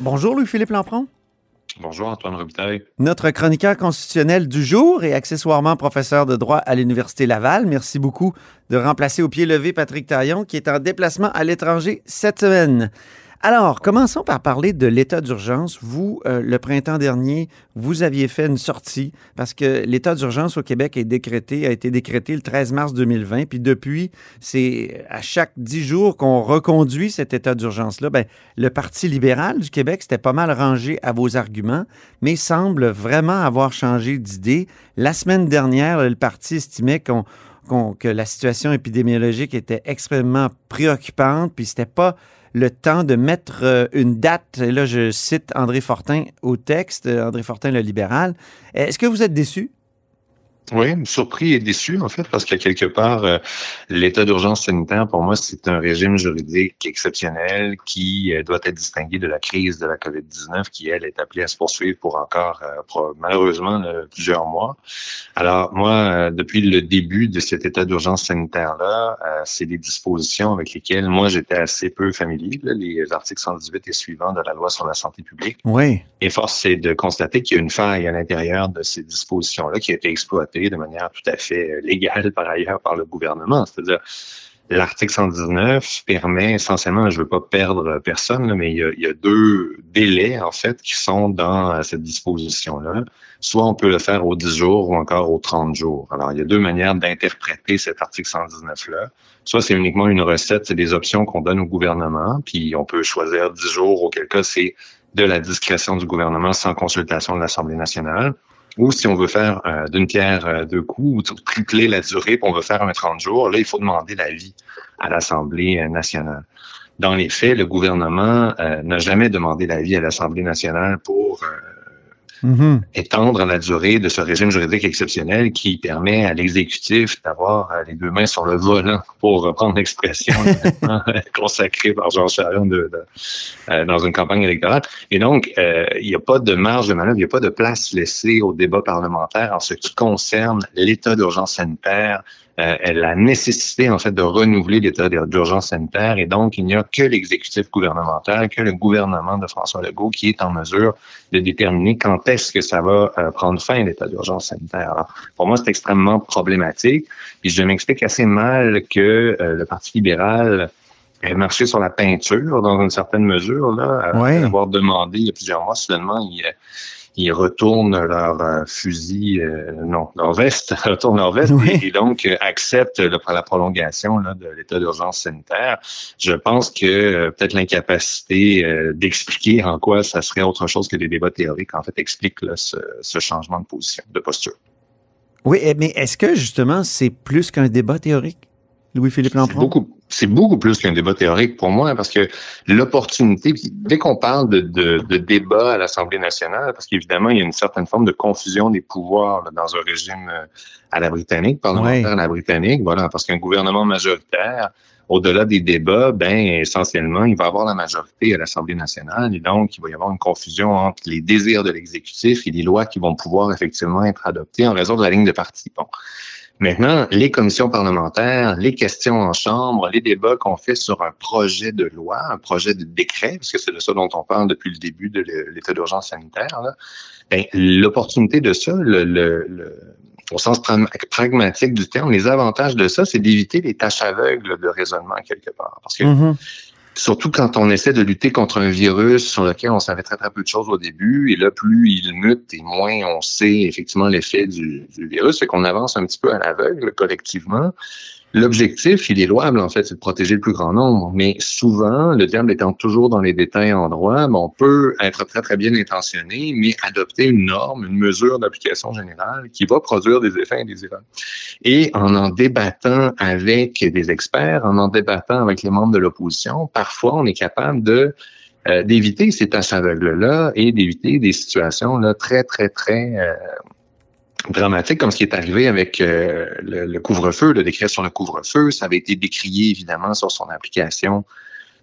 Bonjour Louis-Philippe Lampron. Bonjour Antoine Robitaille. Notre chroniqueur constitutionnel du jour et accessoirement professeur de droit à l'Université Laval. Merci beaucoup de remplacer au pied levé Patrick Taillon qui est en déplacement à l'étranger cette semaine. Alors, commençons par parler de l'état d'urgence. Vous, euh, le printemps dernier, vous aviez fait une sortie parce que l'état d'urgence au Québec est décrété, a été décrété le 13 mars 2020. Puis depuis, c'est à chaque dix jours qu'on reconduit cet état d'urgence-là. Ben, le Parti libéral du Québec, c'était pas mal rangé à vos arguments, mais semble vraiment avoir changé d'idée. La semaine dernière, le parti estimait qu'on que la situation épidémiologique était extrêmement préoccupante, puis c'était pas le temps de mettre euh, une date. Et là, je cite André Fortin au texte, euh, André Fortin le libéral. Est-ce que vous êtes déçu? Oui, surpris et déçu, en fait, parce que quelque part, euh, l'état d'urgence sanitaire, pour moi, c'est un régime juridique exceptionnel qui euh, doit être distingué de la crise de la COVID-19 qui, elle, est appelée à se poursuivre pour encore, euh, malheureusement, plusieurs mois. Alors, moi, depuis le début de cet état d'urgence sanitaire-là, c'est des dispositions avec lesquelles moi, j'étais assez peu familier, les articles 118 et suivants de la loi sur la santé publique. Oui. Et force est de constater qu'il y a une faille à l'intérieur de ces dispositions-là qui a été exploitée de manière tout à fait euh, légale par ailleurs par le gouvernement. C'est-à-dire, l'article 119 permet essentiellement, je ne veux pas perdre personne, mais il y, a, deux délais, en fait, qui sont dans euh, cette disposition-là. Soit on peut le faire aux 10 jours ou encore aux 30 jours. Alors, il y a deux manières d'interpréter cet article 119-là. Soit c'est uniquement une recette, c'est des options qu'on donne au gouvernement, puis on peut choisir 10 jours, auquel cas c'est de la discrétion du gouvernement sans consultation de l'Assemblée nationale. Ou si on veut faire euh, d'une pierre euh, deux coups, ou tripler la durée, puis on veut faire un 30 jours, là, il faut demander l'avis à l'Assemblée euh, nationale. Dans les faits, le gouvernement n'a jamais demandé l'avis à l'Assemblée nationale pour Mm-hmm. étendre la durée de ce régime juridique exceptionnel qui permet à l'exécutif d'avoir euh, les deux mains sur le volant, pour reprendre l'expression consacrée par Jean Charion de, euh, dans une campagne électorale. Et donc, euh, il n'y a pas de marge de manœuvre, il n'y a pas de place laissée au débat parlementaire en ce qui concerne l'état d'urgence sanitaire, euh, la nécessité en fait de renouveler l'état d'urgence sanitaire et donc il n'y a que l'exécutif gouvernemental, que le gouvernement de François Legault qui est en mesure de déterminer quand est-ce que ça va euh, prendre fin l'état d'urgence sanitaire. Alors, pour moi, c'est extrêmement problématique. Puis je m'explique assez mal que euh, le Parti libéral ait marché sur la peinture dans une certaine mesure, là, avoir demandé il y a plusieurs mois, soudainement, il, ils retournent leur euh, fusil, euh, non, leur veste, retournent leur veste et, donc euh, acceptent la prolongation là, de l'état d'urgence sanitaire. Je pense que peut-être l'incapacité d'expliquer en quoi ça serait autre chose que des débats théoriques, en fait, explique là, ce, ce changement de position, de posture. Oui, eh, mais est-ce que justement c'est plus qu'un débat théorique, Louis-Philippe Lampron? Beaucoup, c'est beaucoup plus qu'un débat théorique pour moi, parce que l'opportunité, dès qu'on parle de, de, débat à l'Assemblée nationale, parce qu'évidemment, il y a une certaine forme de confusion des pouvoirs dans un régime euh, à la britannique, parlementaire à la britannique, voilà, parce qu'un gouvernement majoritaire, au-delà des débats, ben essentiellement, il va avoir la majorité à l'Assemblée nationale et donc il va y avoir une confusion entre les désirs de l'exécutif et les lois qui vont pouvoir effectivement être adoptées en raison de la ligne de parti. Bon. Maintenant, les commissions parlementaires, les questions en chambre, les débats qu'on fait sur un projet de loi, un projet de décret, parce que c'est de ça dont on parle depuis le début de l'état d'urgence sanitaire, ben, l'opportunité de ça, le, le, au sens pragmatique du terme, les avantages de ça, c'est d'éviter les tâches aveugles de raisonnement quelque part. Parce que mm-hmm. Surtout quand on essaie de lutter contre un virus sur lequel on savait très très peu de choses au début, et là, plus il mute et moins on sait effectivement l'effet du, virus, c'est qu'on avance un petit peu à l'aveugle collectivement. L'objectif, il est louable, en fait, c'est de protéger le plus grand nombre. Mais souvent, le diable étant toujours dans les détails en droit, on peut être très, très bien intentionné, mais adopter une norme, une mesure d'application générale qui va produire des effets indésirables. Et en en débattant avec des experts, en en débattant avec les membres de l'opposition, parfois, on est capable de euh, d'éviter ces tâches aveugles-là et d'éviter des situations là, très, très, très euh, dramatiques, comme ce qui est arrivé avec euh, le, le couvre-feu, le décret sur le couvre-feu. Ça avait été décrié, évidemment, sur son application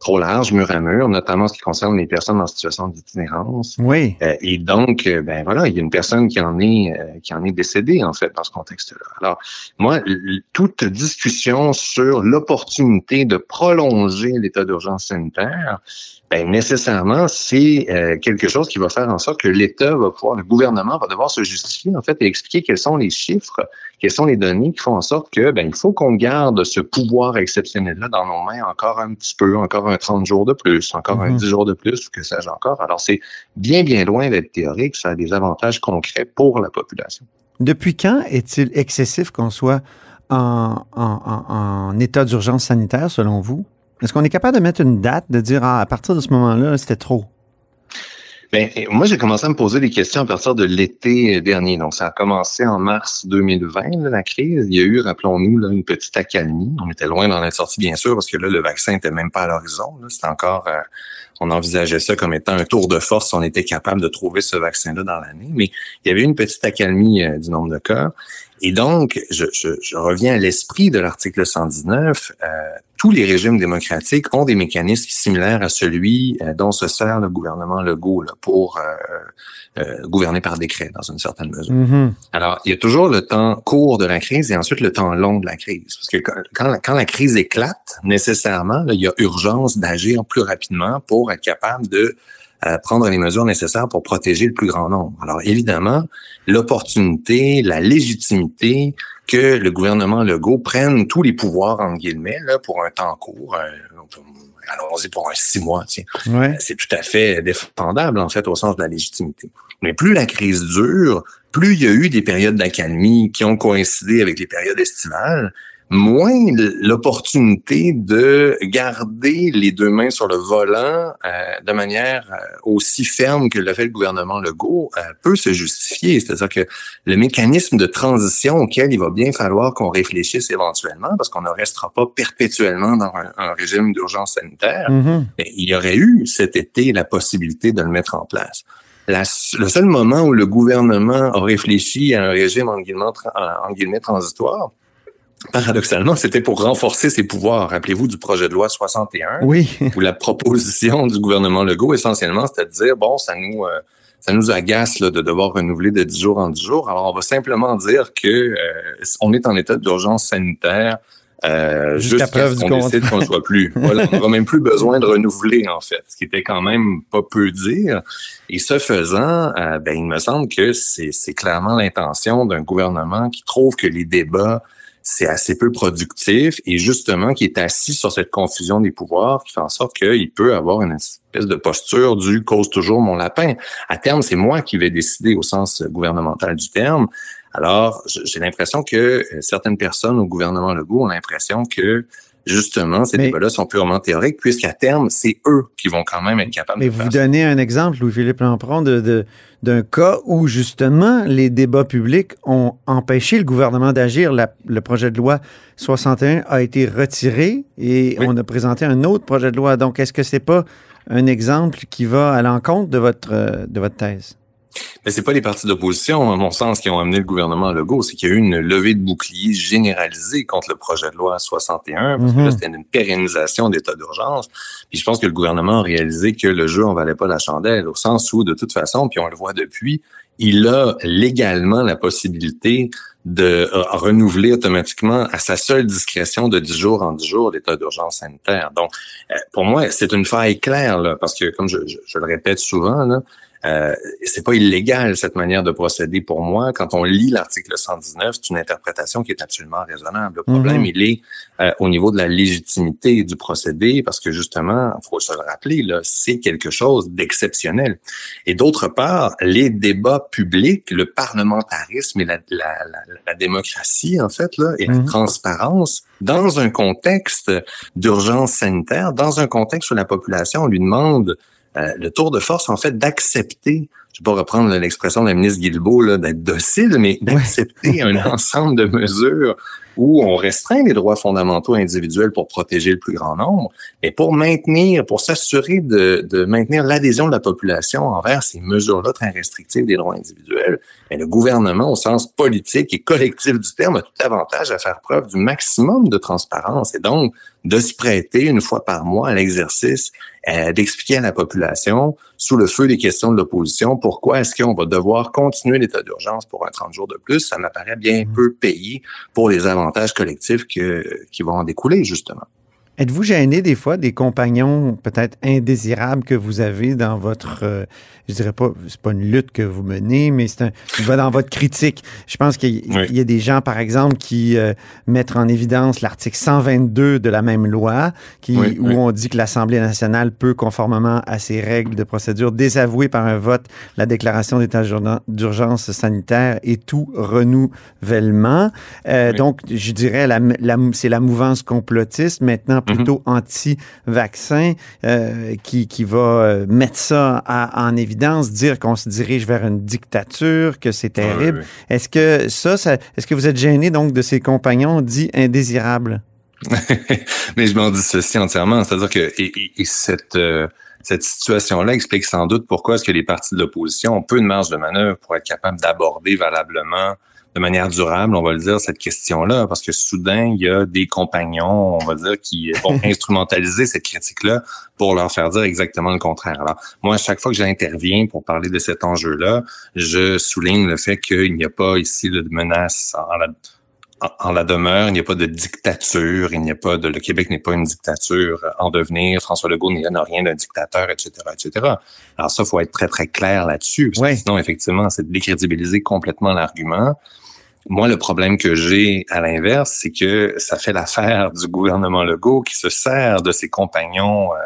trop large, mur à mur, notamment ce qui concerne les personnes en situation d'itinérance. Oui. Euh, et donc, euh, ben voilà, il y a une personne qui en est euh, qui en est décédée en fait dans ce contexte-là. Alors, moi, toute discussion sur l'opportunité de prolonger l'état d'urgence sanitaire, ben nécessairement, c'est euh, quelque chose qui va faire en sorte que l'État va pouvoir, le gouvernement va devoir se justifier en fait et expliquer quels sont les chiffres, quelles sont les données qui font en sorte que ben il faut qu'on garde ce pouvoir exceptionnel-là dans nos mains encore un petit peu, encore un 30 jours de plus, encore un Mhm. 10 jours de plus, ou que sais-je encore. Alors c'est bien bien loin d'être théorique, ça a des avantages concrets pour la population. Depuis quand est-il excessif qu'on soit en- en état d'urgence sanitaire, selon vous? Est-ce qu'on est capable de mettre une date, de dire, ah, à partir de ce moment-là, c'était trop? Ben, moi, j'ai commencé à me poser des questions à partir de l'été dernier. Donc, ça a commencé en mars 2020, là, la crise. Il y a eu, rappelons-nous, une petite accalmie. On était loin d'en être sorti, bien sûr, parce que là, le vaccin était même pas à l'horizon. C'était encore, euh, on envisageait ça comme étant un tour de force on était capable de trouver ce vaccin-là dans l'année. Mais il y avait une petite accalmie euh, du nombre de cas. Et donc, je, je, je reviens à l'esprit de l'article 119. Euh, tous les régimes démocratiques ont des mécanismes similaires à celui euh, dont se sert le gouvernement Legault là, pour euh, euh, gouverner par décret, dans une certaine mesure. Mhm. Alors, il y a toujours le temps court de la crise et ensuite le temps long de la crise. Parce que quand, quand, la, quand la crise éclate, nécessairement, là, il y a urgence d'agir plus rapidement pour être capable de euh, prendre les mesures nécessaires pour protéger le plus grand nombre. Alors, évidemment, l'opportunité, la légitimité que le gouvernement Legault prenne tous les pouvoirs, entre guillemets, là, pour un temps court, euh, allons-y pour un six mois, tiens, Ouais. c'est tout à fait défendable, en fait, au sens de la légitimité. Mais plus la crise dure, plus il y a eu des périodes d'accalmie qui ont coïncidé avec les périodes estivales, moins l'opportunité de garder les deux mains sur le volant euh, de manière euh, aussi ferme que le fait le gouvernement Legault euh, peut se justifier. C'est-à-dire que le mécanisme de transition auquel il va bien falloir qu'on réfléchisse éventuellement, parce qu'on ne restera pas perpétuellement dans un, un régime d'urgence sanitaire, mais il y aurait eu cet été la possibilité de le mettre en place. La- le seul moment où le gouvernement a réfléchi à un régime en guillemets, en guillemets transitoire, paradoxalement, c'était pour renforcer ses pouvoirs. Rappelez-vous du projet de loi 61, Oui. où la proposition du gouvernement Legault, essentiellement, c'était de dire, bon, ça nous... euh, ça nous agace là, de devoir renouveler de 10 jours en 10 jours. Alors, on va simplement dire que euh, on est en état d'urgence sanitaire euh, Jusqu'à preuve du qu'on décide qu'on ne soit plus. Voilà, on n'aura même plus besoin de renouveler, en fait, ce qui était quand même pas peu dire. Et ce faisant, euh, ben, il me semble que c'est c'est clairement l'intention d'un gouvernement qui trouve que les débats c'est assez peu productif et justement qui est assis sur cette confusion des pouvoirs qui fait en sorte qu'il peut avoir une espèce de posture du cause toujours mon lapin. À terme, c'est moi qui vais décider au sens gouvernemental du terme. Alors, j'ai l'impression que euh, certaines personnes au gouvernement Legault ont l'impression que justement ces Mais- débats-là sont purement théoriques puisqu'à terme, c'est eux qui vont quand même être capables Mais de vous donnez un exemple, Louis-Philippe Lampron, de, de- d'un cas où justement les débats publics ont empêché le gouvernement d'agir. Le projet de loi 61 a été retiré et Oui. on a présenté un autre projet de loi. Donc, est-ce que c'est pas un exemple qui va à l'encontre de votre, euh, de votre thèse? Mais c'est pas les partis d'opposition, à mon sens, qui ont amené le gouvernement Legault. C'est qu'il y a eu une levée de bouclier généralisée contre le projet de loi 61, parce que Mhm. là, c'était une pérennisation d'état d'urgence. Puis je pense que le gouvernement a réalisé que le jeu en valait pas la chandelle, au sens où, de toute façon, puis on le voit depuis, il a légalement la possibilité de euh, renouveler automatiquement à sa seule discrétion de 10 jours en 10 jours l'état d'urgence sanitaire. Donc, euh, pour moi, c'est une faille claire, là, parce que, comme je, je- je le répète souvent, là, euh, c'est pas illégal cette manière de procéder pour moi. Quand on lit l'article 119, c'est une interprétation qui est absolument raisonnable. Le problème, Mhm. il est euh, au niveau de la légitimité du procédé, parce que justement, il faut se le rappeler, là, c'est quelque chose d'exceptionnel. Et d'autre part, les débats publics, le parlementarisme et la, la, la, la démocratie, en fait, là, et la Mhm. transparence, dans un contexte d'urgence sanitaire, dans un contexte où la population lui demande le tour de force, en fait, d'accepter je vais pas reprendre l'expression de la ministre Guilbeault, d'être docile, mais d'accepter un ensemble de mesures où on restreint les droits fondamentaux individuels pour protéger le plus grand nombre, mais pour maintenir, pour s'assurer de, de, maintenir l'adhésion de la population envers ces mesures-là très restrictives des droits individuels, mais le gouvernement, au sens politique et collectif du terme, a tout avantage à faire preuve du maximum de transparence et donc de se prêter une fois par mois à l'exercice euh, d'expliquer à la population, sous le feu des questions de l'opposition, pourquoi est-ce qu'on va devoir continuer l'état d'urgence pour un 30 jours de plus? Ça m'apparaît bien mmh. peu payé pour les avantages collectifs que, qui vont en découler, justement. Êtes-vous gêné des fois des compagnons peut-être indésirables que vous avez dans votre, euh, je dirais pas, c'est pas une lutte que vous menez, mais c'est un, va dans votre critique. Je pense qu'il y, a des gens, par exemple, qui euh, mettent en évidence l'article 122 de la même loi, qui, où on dit que l'Assemblée nationale peut, conformément à ses règles de procédure, désavouer par un vote la déclaration d'état d'urgence sanitaire et tout renouvellement. Euh, donc, je dirais, la, c'est la mouvance complotiste maintenant Mhm. plutôt anti-vaccin, euh, qui, qui va euh, mettre ça en évidence, dire qu'on se dirige vers une dictature, que c'est terrible. Est-ce que ça, est-ce que vous êtes gêné donc de ces compagnons dits indésirables? Mais je m'en dis ceci entièrement, c'est-à-dire que et, cette euh, cette situation-là explique sans doute pourquoi est-ce que les partis de l'opposition ont peu de marge de manœuvre pour être capables d'aborder valablement de manière durable, on va le dire, cette question-là, parce que soudain, il y a des compagnons, on va dire, qui vont instrumentaliser cette critique-là pour leur faire dire exactement le contraire. Alors, moi, à chaque fois que j'interviens pour parler de cet enjeu-là, je souligne le fait qu'il n'y a pas ici de menace en la, en la demeure, il n'y a pas de dictature, il n'y a pas de, le Québec n'est pas une dictature en devenir, François Legault n'a rien d'un dictateur, etc., etc. Alors ça, faut être très, très clair là-dessus, sinon, effectivement, c'est de décrédibiliser complètement l'argument. Moi, le problème que j'ai à l'inverse, c'est que ça fait l'affaire du gouvernement Legault qui se sert de ses compagnons, euh,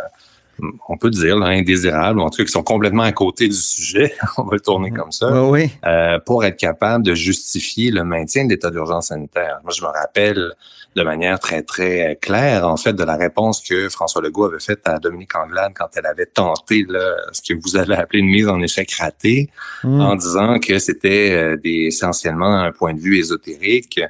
on peut dire, là, indésirables, en tout cas qui sont complètement à côté du sujet, on va le tourner comme ça, oui. euh, pour être capable de justifier le maintien de l'état d'urgence sanitaire. Moi, je me rappelle de manière très, très claire, en fait, de la réponse que François Legault avait faite à Dominique Anglade quand elle avait tenté là, ce que vous avez appelé une mise en échec ratée, hmm. en disant que c'était euh, essentiellement un point de vue ésotérique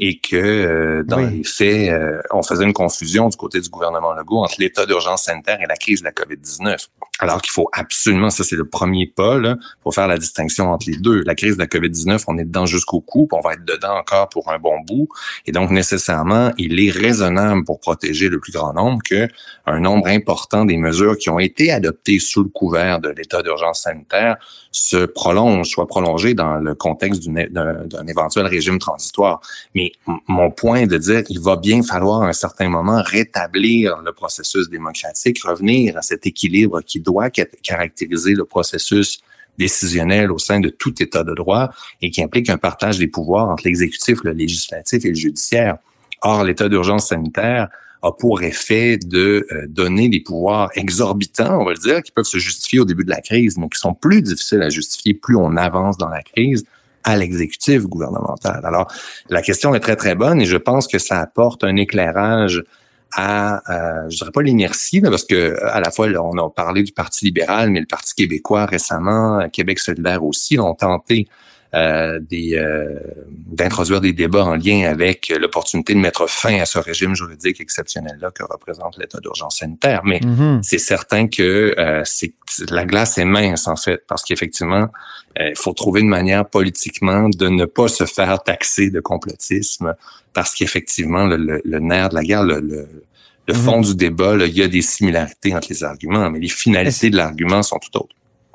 et que euh, dans les faits, euh, on faisait une confusion du côté du gouvernement Legault entre l'état d'urgence sanitaire et la crise de la COVID-19. Alors qu'il faut absolument, ça c'est le premier pas, là, pour faire la distinction entre les deux. La crise de la COVID-19, on est dedans jusqu'au cou, on va être dedans encore pour un bon bout. Et donc, nécessairement, il est raisonnable pour protéger le plus grand nombre que un nombre important des mesures qui ont été adoptées sous le couvert de l'état d'urgence sanitaire se prolongent, soient prolongées dans le contexte d'un éventuel régime transitoire. Mais mon point est de dire qu'il va bien falloir à un certain moment rétablir le processus démocratique, revenir à cet équilibre qui doit caractériser le processus décisionnel au sein de tout État de droit et qui implique un partage des pouvoirs entre l'exécutif, le législatif et le judiciaire. Or, l'état d'urgence sanitaire a pour effet de euh, donner des pouvoirs exorbitants, on va le dire, qui peuvent se justifier au début de la crise, mais qui sont plus difficiles à justifier plus on avance dans la crise à l'exécutif gouvernemental. Alors, la question est très, très bonne et je pense que ça apporte un éclairage à, euh, je dirais pas l'inertie, parce que à la fois, on a parlé du Parti libéral, mais le Parti québécois récemment, Québec solidaire aussi, ont tenté euh, des euh, d'introduire des débats en lien avec l'opportunité de mettre fin à ce régime juridique exceptionnel-là que représente l'état d'urgence sanitaire. Mais mm-hmm. c'est certain que euh, c'est la glace est mince en fait, parce qu'effectivement, il faut trouver une manière politiquement de ne pas se faire taxer de complotisme, parce qu'effectivement, le, le, nerf de la guerre, le, le, mm-hmm. fond du débat, il y a des similarités entre les arguments, mais les finalités de l'argument sont tout autres.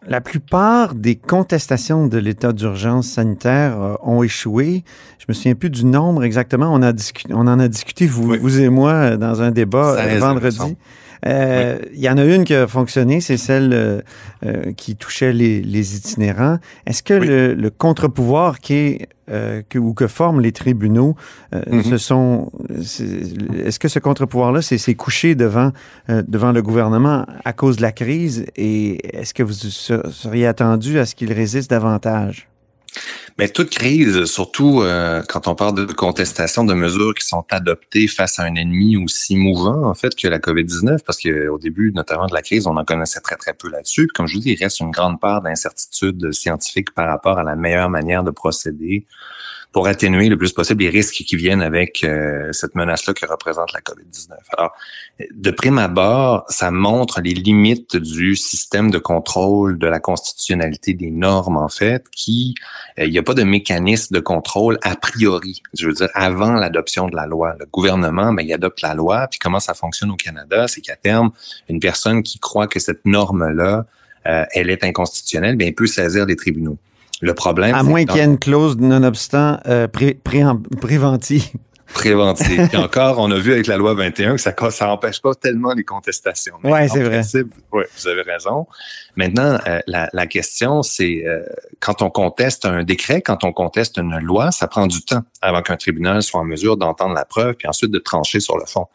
La plupart des contestations de l'état d'urgence sanitaire euh, ont échoué. Je me souviens plus du nombre exactement. On, a on en a discuté, vous, vous et moi, euh, dans un débat euh, vendredi. Euh, il y en a une qui a fonctionné, c'est celle euh, euh, qui touchait les, itinérants. Est-ce que le, contre-pouvoir qui est que, ou que forment les tribunaux, mm-hmm. ce sont, est-ce que ce contre-pouvoir-là, c'est couché devant devant le gouvernement à cause de la crise et est-ce que vous seriez attendu à ce qu'il résiste davantage? Mais toute crise, surtout euh, quand on parle de contestation de mesures qui sont adoptées face à un ennemi aussi mouvant, en fait, que la COVID-19, parce qu'au début, notamment de la crise, on en connaissait très, très peu là-dessus. Comme je vous dis, il reste une grande part d'incertitude scientifique par rapport à la meilleure manière de procéder pour atténuer le plus possible les risques qui viennent avec euh, cette menace-là que représente la COVID-19. Alors, de prime abord, ça montre les limites du système de contrôle de la constitutionnalité des normes, en fait, qui, euh, il n'y a pas de mécanisme de contrôle a priori. Je veux dire, avant l'adoption de la loi, le gouvernement, ben, il adopte la loi, puis comment ça fonctionne au Canada, c'est qu'à terme, une personne qui croit que cette norme-là, euh, elle est inconstitutionnelle, bien, elle peut saisir les tribunaux. Le problème. À moins qu'il y ait une clause nonobstant euh, pré pré préventive. Préventive. Et encore, on a vu avec la loi 21 que ça ça empêche pas tellement les contestations. Oui, c'est vrai. Oui, vous avez raison. Maintenant, euh, la, la, question, c'est euh, quand on conteste un décret, quand on conteste une loi, ça prend du temps avant qu'un tribunal soit en mesure d'entendre la preuve, puis ensuite de trancher sur le fond.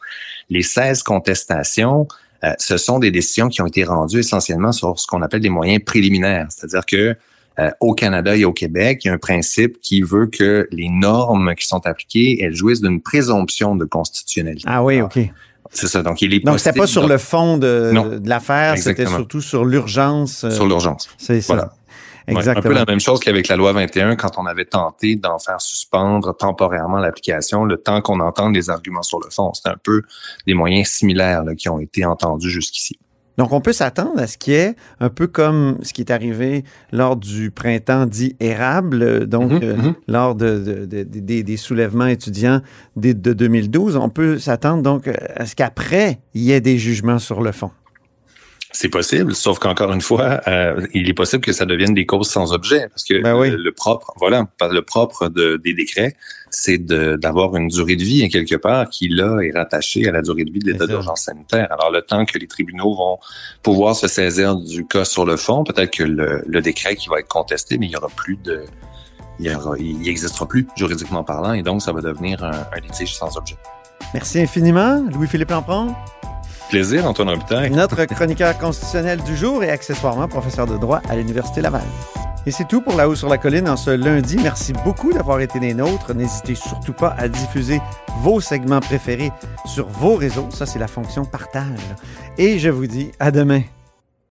Les 16 contestations, euh, ce sont des décisions qui ont été rendues essentiellement sur ce qu'on appelle des moyens préliminaires. C'est-à-dire que euh, au Canada et au Québec, il y a un principe qui veut que les normes qui sont appliquées, elles jouissent d'une présomption de constitutionnalité. Ah oui, OK. C'est ça. Donc, il est Donc, c'était pas sur le fond de, de l'affaire, c'était surtout sur l'urgence. Euh, sur l'urgence. C'est ça. Voilà. Exactement. un peu la même chose qu'avec la loi 21 quand on avait tenté d'en faire suspendre temporairement l'application le temps qu'on entende les arguments sur le fond. C'est un peu des moyens similaires là, qui ont été entendus jusqu'ici. Donc, on peut s'attendre à ce qui est un peu comme ce qui est arrivé lors du printemps dit érable, donc mhm, euh, mhm. lors de, des soulèvements étudiants de, de 2012. On peut s'attendre donc à ce qu'après, il y ait des jugements sur le fond. C'est possible, sauf qu'encore une fois, euh, il est possible que ça devienne des causes sans objet, parce que ben le, propre, voilà, le propre de, des décrets, c'est d'avoir une durée de vie quelque part qui là est rattachée à la durée de vie de l'état d'urgence sanitaire. Alors le temps que les tribunaux vont pouvoir se saisir du cas sur le fond, peut-être que le, le, décret qui va être contesté, mais il y aura plus de, il y existera plus juridiquement parlant, et donc ça va devenir un, un litige sans objet. Merci infiniment, Louis-Philippe Lampron plaisir, Antoine Robitaille. Notre chroniqueur constitutionnel du jour et accessoirement professeur de droit à l'Université Laval. Et c'est tout pour La Haut sur la Colline en ce lundi. Merci beaucoup d'avoir été des nôtres. N'hésitez surtout pas à diffuser vos segments préférés sur vos réseaux. Ça, c'est la fonction partage. Et je vous dis à demain.